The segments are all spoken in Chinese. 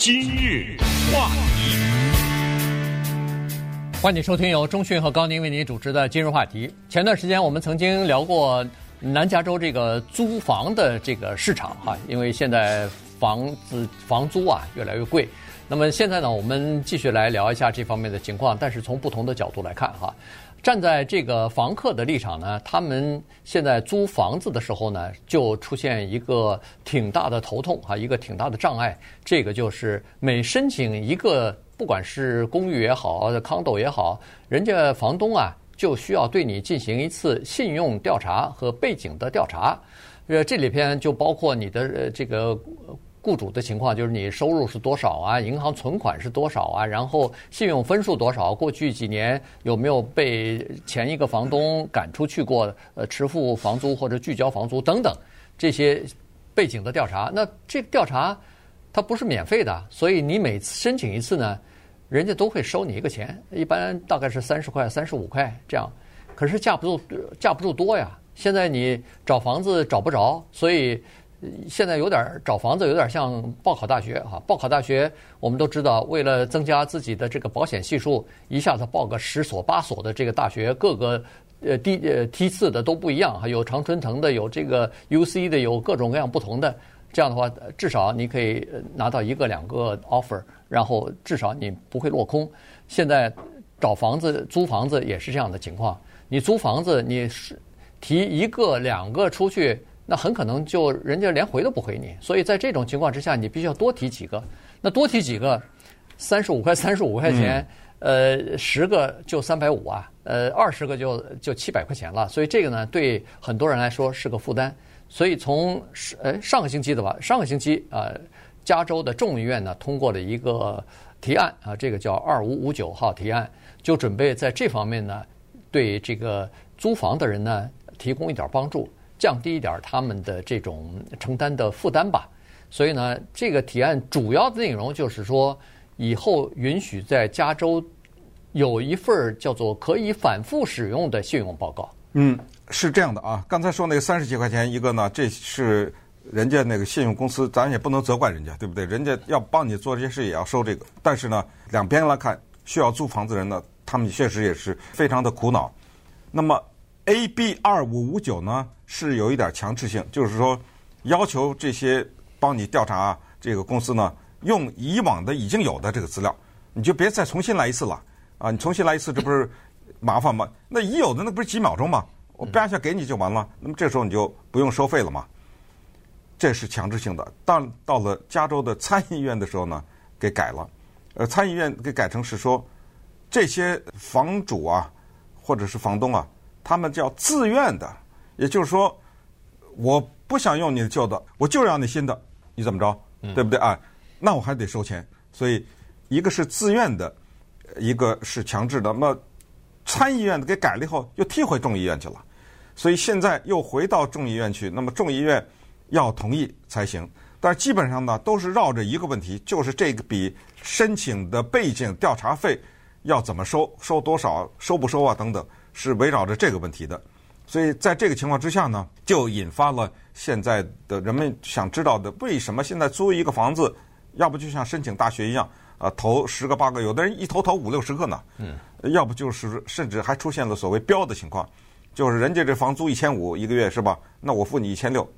今日话题，欢迎收听由中讯和高宁为您主持的《今日话题》。前段时间我们曾经聊过南加州这个租房的这个市场哈，因为现在房子房租啊越来越贵。那么现在呢，我们继续来聊一下这方面的情况，但是从不同的角度来看哈。站在这个房客的立场呢，他们现在租房子的时候呢，就出现一个挺大的头痛啊，一个挺大的障碍。这个就是每申请一个，不管是公寓也好，康斗也好，人家房东啊就需要对你进行一次信用调查和背景的调查。呃，这里边就包括你的这个。雇主的情况就是你收入是多少啊？银行存款是多少啊？然后信用分数多少？过去几年有没有被前一个房东赶出去过？呃，迟付房租或者拒交房租等等这些背景的调查。那这个调查它不是免费的，所以你每次申请一次呢，人家都会收你一个钱，一般大概是三十块、三十五块这样。可是架不住架不住多呀。现在你找房子找不着，所以。现在有点找房子有点像报考大学哈，报考大学我们都知道，为了增加自己的这个保险系数，一下子报个十所八所的这个大学，各个呃梯呃梯次的都不一样，还有常春藤的，有这个 UC 的，有各种各样不同的。这样的话，至少你可以拿到一个两个 offer，然后至少你不会落空。现在找房子租房子也是这样的情况，你租房子你是提一个两个出去。那很可能就人家连回都不回你，所以在这种情况之下，你必须要多提几个。那多提几个，三十五块三十五块钱，呃，十个就三百五啊，呃，二十个就就七百块钱了。所以这个呢，对很多人来说是个负担。所以从呃上个星期的吧，上个星期啊，加州的众议院呢通过了一个提案啊，这个叫二五五九号提案，就准备在这方面呢，对这个租房的人呢提供一点帮助。降低一点他们的这种承担的负担吧，所以呢，这个提案主要的内容就是说，以后允许在加州有一份叫做可以反复使用的信用报告。嗯，是这样的啊。刚才说那个三十几块钱一个呢，这是人家那个信用公司，咱也不能责怪人家，对不对？人家要帮你做这些事也要收这个。但是呢，两边来看，需要租房子人呢，他们确实也是非常的苦恼。那么。AB 二五五九呢是有一点强制性，就是说要求这些帮你调查这个公司呢，用以往的已经有的这个资料，你就别再重新来一次了啊！你重新来一次，这不是麻烦吗？那已有的那不是几秒钟吗？我叭一下给你就完了，那么这时候你就不用收费了嘛？这是强制性的。但到了加州的参议院的时候呢，给改了，呃，参议院给改成是说这些房主啊，或者是房东啊。他们叫自愿的，也就是说，我不想用你的旧的，我就要你新的，你怎么着，对不对啊？那我还得收钱。所以，一个是自愿的，一个是强制的。那么，参议院的给改了以后，又踢回众议院去了。所以现在又回到众议院去，那么众议院要同意才行。但是基本上呢，都是绕着一个问题，就是这个笔申请的背景调查费要怎么收，收多少，收不收啊，等等。是围绕着这个问题的，所以在这个情况之下呢，就引发了现在的人们想知道的：为什么现在租一个房子，要不就像申请大学一样，啊，投十个八个，有的人一投投五六十个呢，嗯，要不就是甚至还出现了所谓标的情况，就是人家这房租一千五一个月是吧？那我付你一千六，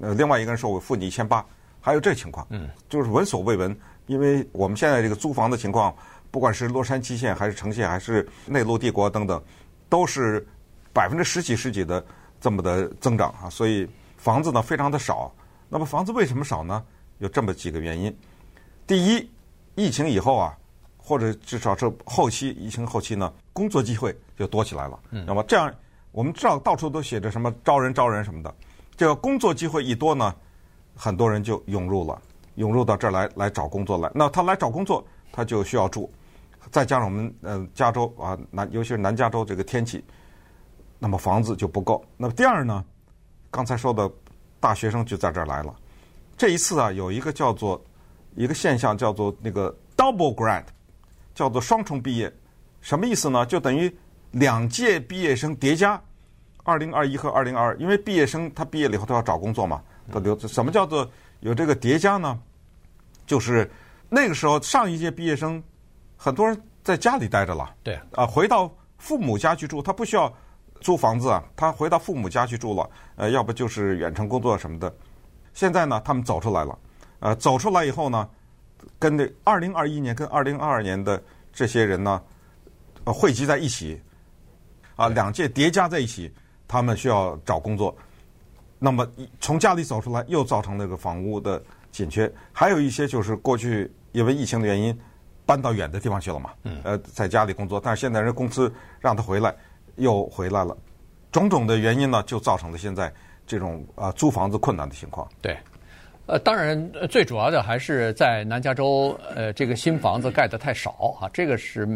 呃，另外一个人说我付你一千八，还有这情况，嗯，就是闻所未闻，因为我们现在这个租房的情况，不管是洛杉矶县还是城县还是内陆帝国等等。都是百分之十几、十几的这么的增长啊，所以房子呢非常的少。那么房子为什么少呢？有这么几个原因。第一，疫情以后啊，或者至少是后期疫情后期呢，工作机会就多起来了。那么这样，我们知道到处都写着什么招人、招人什么的。这个工作机会一多呢，很多人就涌入了，涌入到这儿来来找工作来。那他来找工作，他就需要住。再加上我们呃加州啊南，尤其是南加州这个天气，那么房子就不够。那么第二呢，刚才说的大学生就在这儿来了。这一次啊，有一个叫做一个现象叫做那个 double grad，叫做双重毕业。什么意思呢？就等于两届毕业生叠加，二零二一和二零二二。因为毕业生他毕业了以后都要找工作嘛，他留。什么叫做有这个叠加呢？就是那个时候上一届毕业生很多人在家里待着了，对啊，回到父母家去住，他不需要租房子啊，他回到父母家去住了，呃，要不就是远程工作什么的。现在呢，他们走出来了，呃，走出来以后呢，跟这二零二一年跟二零二二年的这些人呢，呃，汇集在一起，啊，两届叠加在一起，他们需要找工作。那么从家里走出来，又造成那个房屋的紧缺。还有一些就是过去因为疫情的原因搬到远的地方去了嘛，呃，在家里工作，但是现在人公司让他回来，又回来了，种种的原因呢，就造成了现在。这种啊，租房子困难的情况。对，呃，当然最主要的还是在南加州，呃，这个新房子盖的太少啊，这个是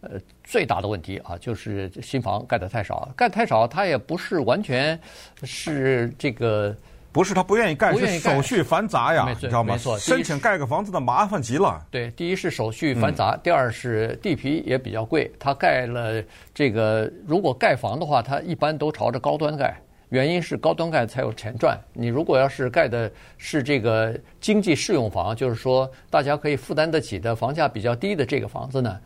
呃最大的问题啊，就是新房盖的太少，盖得太少，它也不是完全是这个，不是他不愿意盖，是手续繁杂呀，你知道吗？申请盖个房子的麻烦极了。对，第一是手续繁杂，第二是地皮也比较贵。他盖了这个，如果盖房的话，他一般都朝着高端盖。原因是高端盖才有钱赚。你如果要是盖的是这个经济适用房，就是说大家可以负担得起的房价比较低的这个房子呢，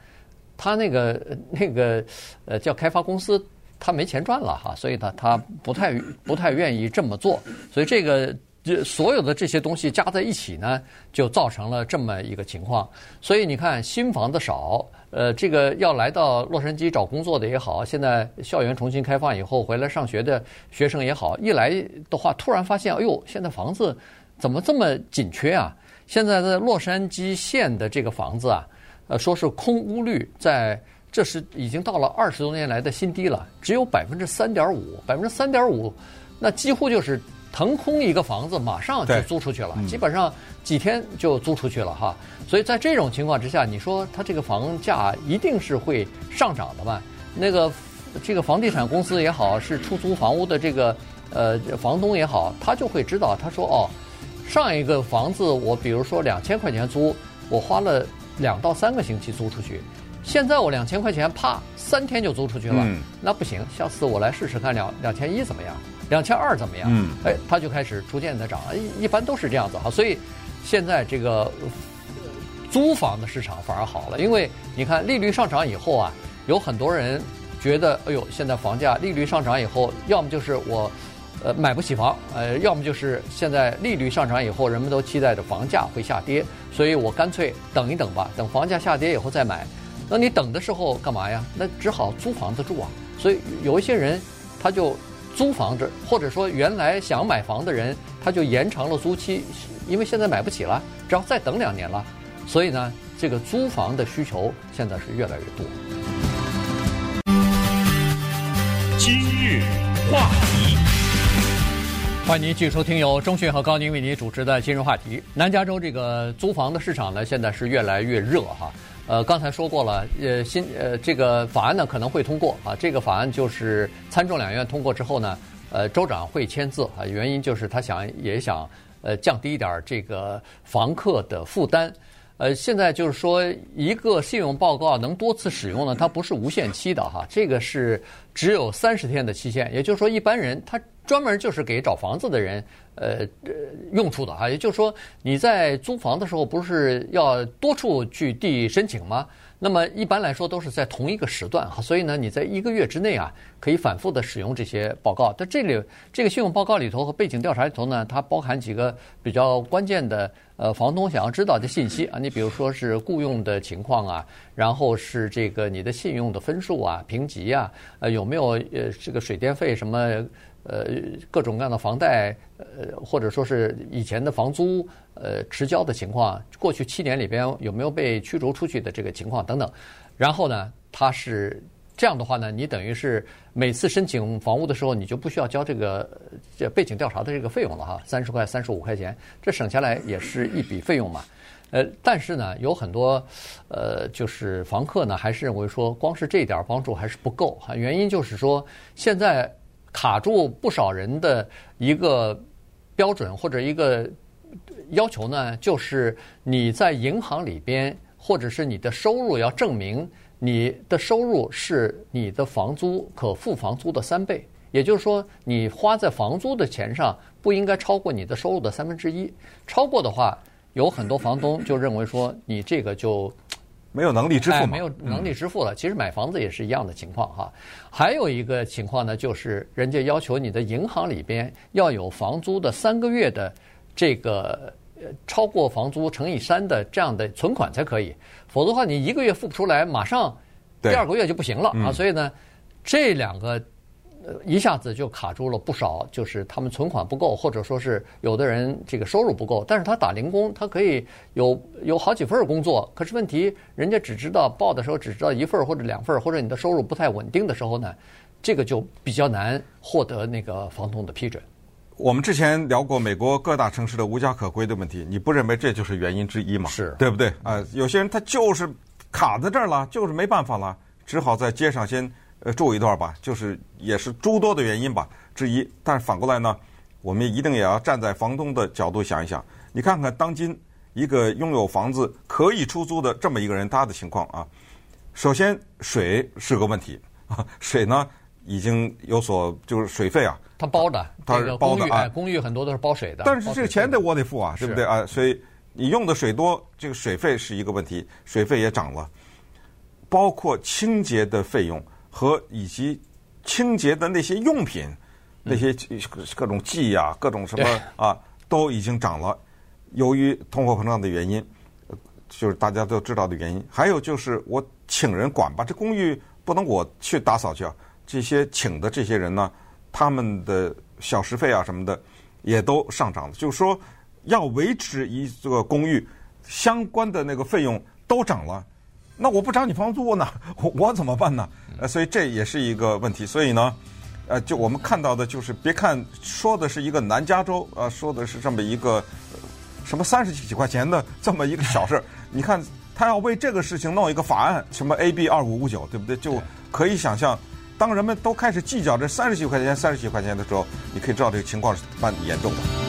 他那个那个呃叫开发公司，他没钱赚了哈，所以呢他不太不太愿意这么做。所以这个这所有的这些东西加在一起呢，就造成了这么一个情况。所以你看新房子少。呃，这个要来到洛杉矶找工作的也好，现在校园重新开放以后回来上学的学生也好，一来的话，突然发现，哎呦，现在房子怎么这么紧缺啊？现在在洛杉矶县的这个房子啊，呃，说是空屋率在，这是已经到了二十多年来的新低了，只有百分之三点五，百分之三点五，那几乎就是。腾空一个房子，马上就租出去了，基本上几天就租出去了哈。所以在这种情况之下，你说它这个房价一定是会上涨的吧？那个这个房地产公司也好，是出租房屋的这个呃房东也好，他就会知道，他说哦，上一个房子我比如说两千块钱租，我花了两到三个星期租出去，现在我两千块钱啪三天就租出去了，那不行，下次我来试试看两两千一怎么样？两千二怎么样？嗯，哎，它就开始逐渐的涨，一一般都是这样子哈。所以现在这个租房的市场反而好了，因为你看利率上涨以后啊，有很多人觉得，哎呦，现在房价利率上涨以后，要么就是我呃买不起房，呃，要么就是现在利率上涨以后，人们都期待着房价会下跌，所以我干脆等一等吧，等房价下跌以后再买。那你等的时候干嘛呀？那只好租房子住啊。所以有一些人他就。租房子，或者说原来想买房的人，他就延长了租期，因为现在买不起了，只要再等两年了，所以呢，这个租房的需求现在是越来越多。今日话题，欢迎您继续收听由钟迅和高宁为您主持的《今日话题》。南加州这个租房的市场呢，现在是越来越热哈。呃，刚才说过了，呃，新呃这个法案呢可能会通过啊。这个法案就是参众两院通过之后呢，呃，州长会签字啊。原因就是他想也想呃降低一点这个房客的负担。呃，现在就是说一个信用报告能多次使用呢，它不是无限期的哈，这个是只有三十天的期限。也就是说，一般人他专门就是给找房子的人。呃，用处的哈，也就是说，你在租房的时候不是要多处去递申请吗？那么一般来说都是在同一个时段哈，所以呢，你在一个月之内啊，可以反复的使用这些报告。但这里这个信用报告里头和背景调查里头呢，它包含几个比较关键的呃房东想要知道的信息啊，你比如说是雇佣的情况啊，然后是这个你的信用的分数啊、评级啊，呃有没有呃这个水电费什么。呃，各种各样的房贷，呃，或者说是以前的房租，呃，迟交的情况，过去七年里边有没有被驱逐出去的这个情况等等。然后呢，它是这样的话呢，你等于是每次申请房屋的时候，你就不需要交这个这背景调查的这个费用了哈，三十块、三十五块钱，这省下来也是一笔费用嘛。呃，但是呢，有很多呃，就是房客呢，还是认为说，光是这点帮助还是不够哈。原因就是说，现在。卡住不少人的一个标准或者一个要求呢，就是你在银行里边，或者是你的收入要证明你的收入是你的房租可付房租的三倍，也就是说，你花在房租的钱上不应该超过你的收入的三分之一，超过的话，有很多房东就认为说你这个就。没有能力支付没有能力支付了。其实买房子也是一样的情况哈。还有一个情况呢，就是人家要求你的银行里边要有房租的三个月的这个超过房租乘以三的这样的存款才可以，否则的话你一个月付不出来，马上第二个月就不行了啊。所以呢，这两个。呃，一下子就卡住了不少，就是他们存款不够，或者说是有的人这个收入不够，但是他打零工，他可以有有好几份工作，可是问题人家只知道报的时候只知道一份或者两份，或者你的收入不太稳定的时候呢，这个就比较难获得那个房东的批准。我们之前聊过美国各大城市的无家可归的问题，你不认为这就是原因之一吗？是，对不对？啊，有些人他就是卡在这儿了，就是没办法了，只好在街上先。呃，住一段吧，就是也是诸多的原因吧之一。但是反过来呢，我们一定也要站在房东的角度想一想。你看看当今一个拥有房子可以出租的这么一个人，他的情况啊。首先，水是个问题啊，水呢已经有所就是水费啊，他包的，他是包的啊，公寓很多都是包水的。但是这个钱得我得付啊，对不对啊？所以你用的水多，这个水费是一个问题，水费也涨了，包括清洁的费用。和以及清洁的那些用品，那些各种剂呀、啊、各种什么啊，都已经涨了。由于通货膨胀的原因，就是大家都知道的原因。还有就是我请人管吧，这公寓不能我去打扫去啊。这些请的这些人呢，他们的小时费啊什么的也都上涨了。就是说，要维持一个公寓相关的那个费用都涨了。那我不涨你房租呢，我我怎么办呢？呃，所以这也是一个问题。所以呢，呃，就我们看到的就是，别看说的是一个南加州，呃，说的是这么一个什么三十几块钱的这么一个小事儿，你看他要为这个事情弄一个法案，什么 AB 二五五九，对不对？就可以想象，当人们都开始计较这三十几块钱、三十几块钱的时候，你可以知道这个情况是蛮严重的。